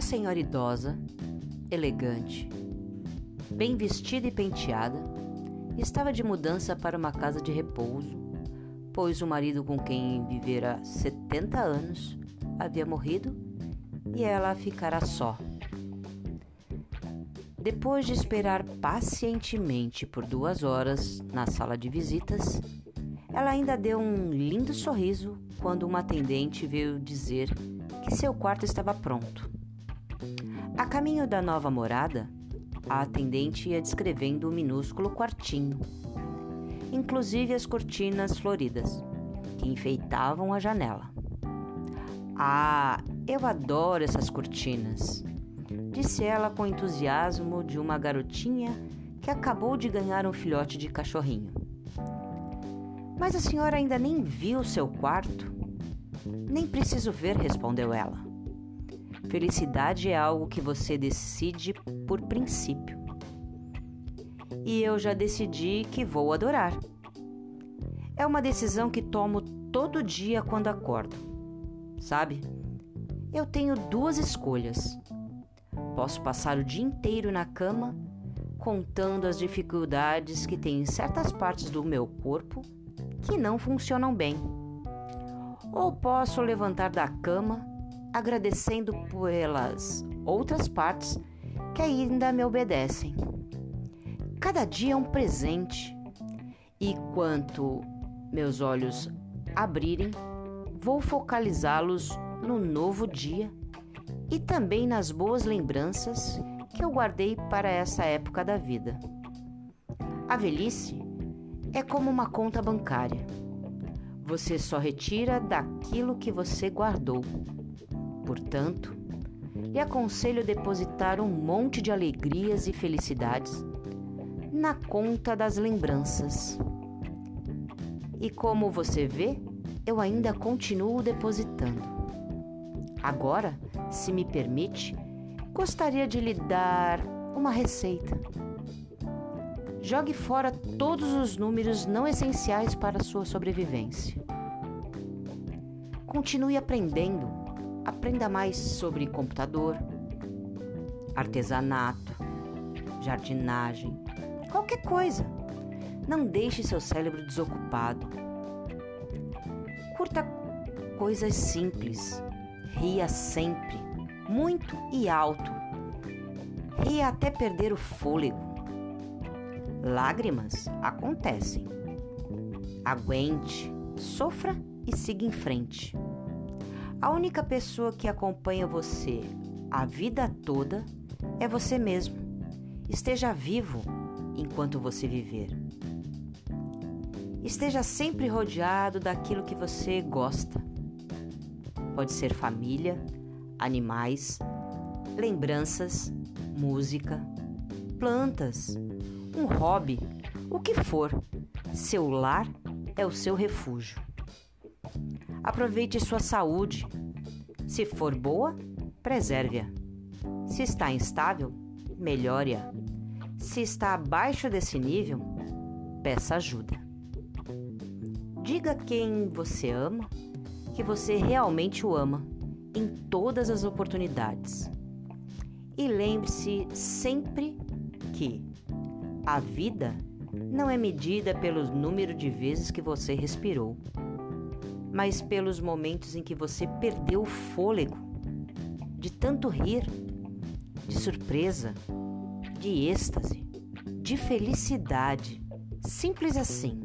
senhora idosa, elegante, bem vestida e penteada, estava de mudança para uma casa de repouso, pois o marido com quem vivera 70 anos havia morrido e ela ficara só. Depois de esperar pacientemente por duas horas na sala de visitas, ela ainda deu um lindo sorriso quando uma atendente veio dizer que seu quarto estava pronto. A caminho da nova morada, a atendente ia descrevendo o minúsculo quartinho, inclusive as cortinas floridas que enfeitavam a janela. Ah, eu adoro essas cortinas, disse ela com entusiasmo de uma garotinha que acabou de ganhar um filhote de cachorrinho. Mas a senhora ainda nem viu seu quarto? Nem preciso ver, respondeu ela. Felicidade é algo que você decide por princípio. E eu já decidi que vou adorar. É uma decisão que tomo todo dia quando acordo. Sabe? Eu tenho duas escolhas. Posso passar o dia inteiro na cama contando as dificuldades que tem em certas partes do meu corpo que não funcionam bem. Ou posso levantar da cama agradecendo pelas outras partes que ainda me obedecem. Cada dia é um presente, e quanto meus olhos abrirem, vou focalizá-los no novo dia e também nas boas lembranças que eu guardei para essa época da vida. A velhice é como uma conta bancária. Você só retira daquilo que você guardou. Portanto, lhe aconselho depositar um monte de alegrias e felicidades na conta das lembranças. E como você vê, eu ainda continuo depositando. Agora, se me permite, gostaria de lhe dar uma receita. Jogue fora todos os números não essenciais para a sua sobrevivência. Continue aprendendo. Aprenda mais sobre computador, artesanato, jardinagem, qualquer coisa. Não deixe seu cérebro desocupado. Curta coisas simples. Ria sempre, muito e alto. Ria até perder o fôlego. Lágrimas acontecem. Aguente, sofra e siga em frente. A única pessoa que acompanha você a vida toda é você mesmo. Esteja vivo enquanto você viver. Esteja sempre rodeado daquilo que você gosta. Pode ser família, animais, lembranças, música, plantas um hobby, o que for. Seu lar é o seu refúgio. Aproveite sua saúde. Se for boa, preserve-a. Se está instável, melhore-a. Se está abaixo desse nível, peça ajuda. Diga quem você ama que você realmente o ama em todas as oportunidades. E lembre-se sempre que a vida não é medida pelo número de vezes que você respirou, mas pelos momentos em que você perdeu o fôlego de tanto rir, de surpresa, de êxtase, de felicidade. Simples assim.